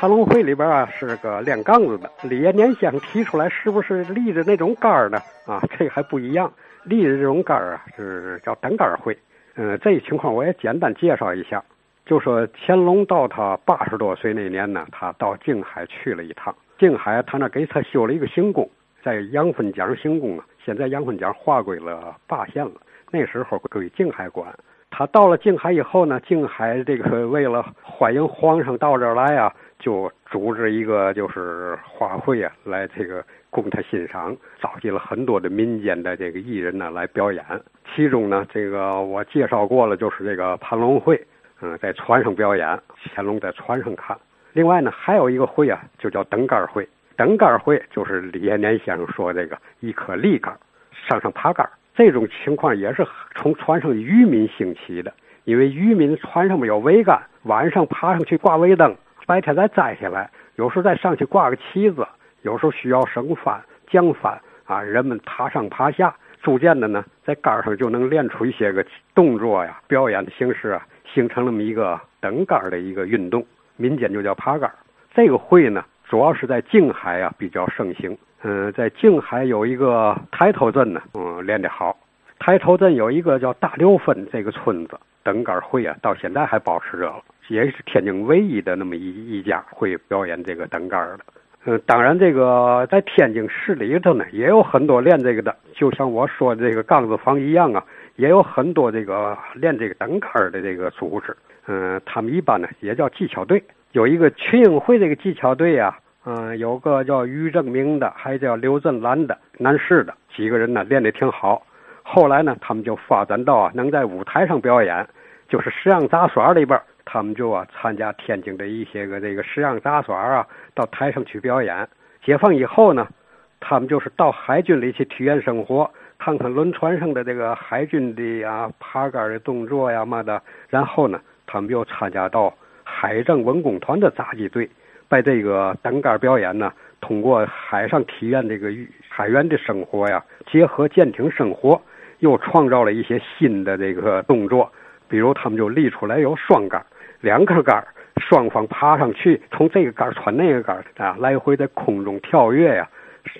爬龙会里边啊是个练杠子的，李延年想提出来是不是立着那种杆儿呢？啊，这还不一样，立着这种杆儿啊是叫单杆会。嗯，这一情况我也简单介绍一下。就说乾隆到他八十多岁那年呢，他到静海去了一趟。静海他那给他修了一个行宫，在杨汾江行宫啊，现在杨汾江划归了霸县了。那时候归静海管。他到了静海以后呢，静海这个为了欢迎皇上到这儿来啊，就组织一个就是花卉啊，来这个供他欣赏，召集了很多的民间的这个艺人呢来表演。其中呢，这个我介绍过了，就是这个盘龙会。嗯，在船上表演，乾隆在船上看。另外呢，还有一个会啊，就叫登杆会。登杆会就是李延年先生说这个一颗立杆，上上爬杆。这种情况也是从船上渔民兴起的，因为渔民船上面有桅杆，晚上爬上去挂桅灯，白天再摘下来。有时候再上去挂个旗子，有时候需要升帆、降帆啊，人们爬上爬下，逐渐的呢，在杆上就能练出一些个动作呀，表演的形式啊。形成那么一个登杆的一个运动，民间就叫爬杆。这个会呢，主要是在静海啊比较盛行。嗯，在静海有一个抬头镇呢，嗯，练得好。抬头镇有一个叫大刘分这个村子，登杆会啊，到现在还保持着了，也是天津唯一的那么一一家会表演这个登杆的。嗯，当然这个在天津市里头呢，也有很多练这个的，就像我说的这个杠子房一样啊。也有很多这个练这个登杆的这个组织，嗯，他们一般呢也叫技巧队。有一个群英会这个技巧队啊，嗯，有个叫于正明的，还叫刘振兰的男士的几个人呢，练得挺好。后来呢，他们就发展到啊，能在舞台上表演，就是十样杂耍里边，他们就啊参加天津的一些个这个十样杂耍啊，到台上去表演。解放以后呢，他们就是到海军里去体验生活。看看轮船上的这个海军的呀爬杆的动作呀嘛的，然后呢，他们又参加到海政文工团的杂技队，把这个单杆表演呢，通过海上体验这个海员的生活呀，结合舰艇生活，又创造了一些新的这个动作，比如他们就立出来有双杆，两根杆，双方爬上去，从这个杆穿那个杆啊，来回在空中跳跃呀，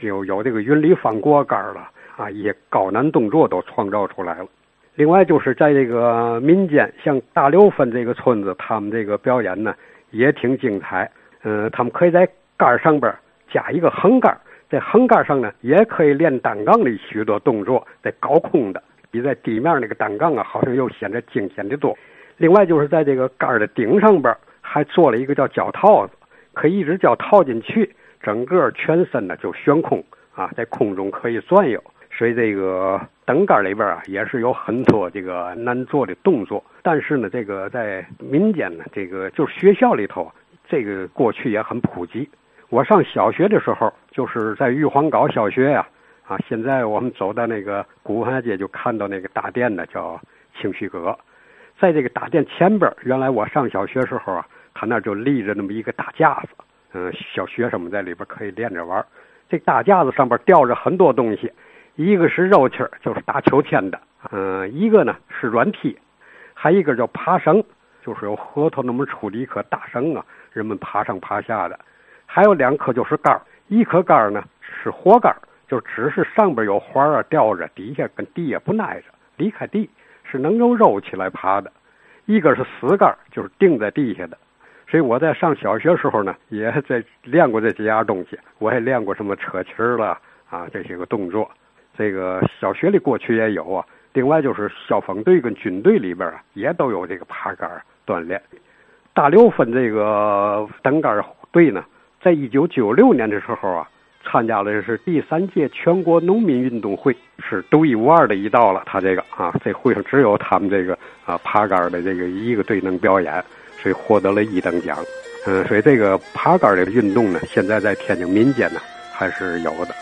有有这个云里翻过杆了。啊，一些高难动作都创造出来了。另外，就是在这个民间，像大刘分这个村子，他们这个表演呢也挺精彩。嗯，他们可以在杆上边加一个横杆，在横杆上呢也可以练单杠的许多动作，在高空的比在地面那个单杠啊，好像又显得惊险的多。另外，就是在这个杆的顶上边还做了一个叫脚套子，可以一只脚套进去，整个全身呢就悬空啊，在空中可以转悠。所以这个登杆里边啊，也是有很多这个难做的动作。但是呢，这个在民间呢，这个就是学校里头，这个过去也很普及。我上小学的时候，就是在玉皇岗小学呀，啊，现在我们走到那个古汉街，就看到那个大殿呢，叫清虚阁。在这个大殿前边，原来我上小学时候啊，他那就立着那么一个大架子，嗯，小学生们在里边可以练着玩。这大架子上边吊着很多东西。一个是肉气儿，就是打秋千的，嗯，一个呢是软梯，还一个叫爬绳，就是有核桃那么粗的一棵大绳啊，人们爬上爬下的，还有两棵就是杆儿，一棵杆儿呢是活杆儿，就只是上边有环儿啊吊着，底下跟地也不挨着，离开地是能够肉起来爬的，一个是死杆，就是钉在地下的，所以我在上小学时候呢，也在练过这几样东西，我也练过什么扯旗儿了啊这些个动作。这个小学里过去也有啊，另外就是消防队跟军队里边啊，也都有这个爬杆锻炼。大刘分这个登杆队呢，在一九九六年的时候啊，参加的是第三届全国农民运动会，是独一无二的一道了。他这个啊，这会上只有他们这个啊爬杆的这个一个队能表演，所以获得了一等奖。嗯，所以这个爬杆的运动呢，现在在天津民间呢还是有的。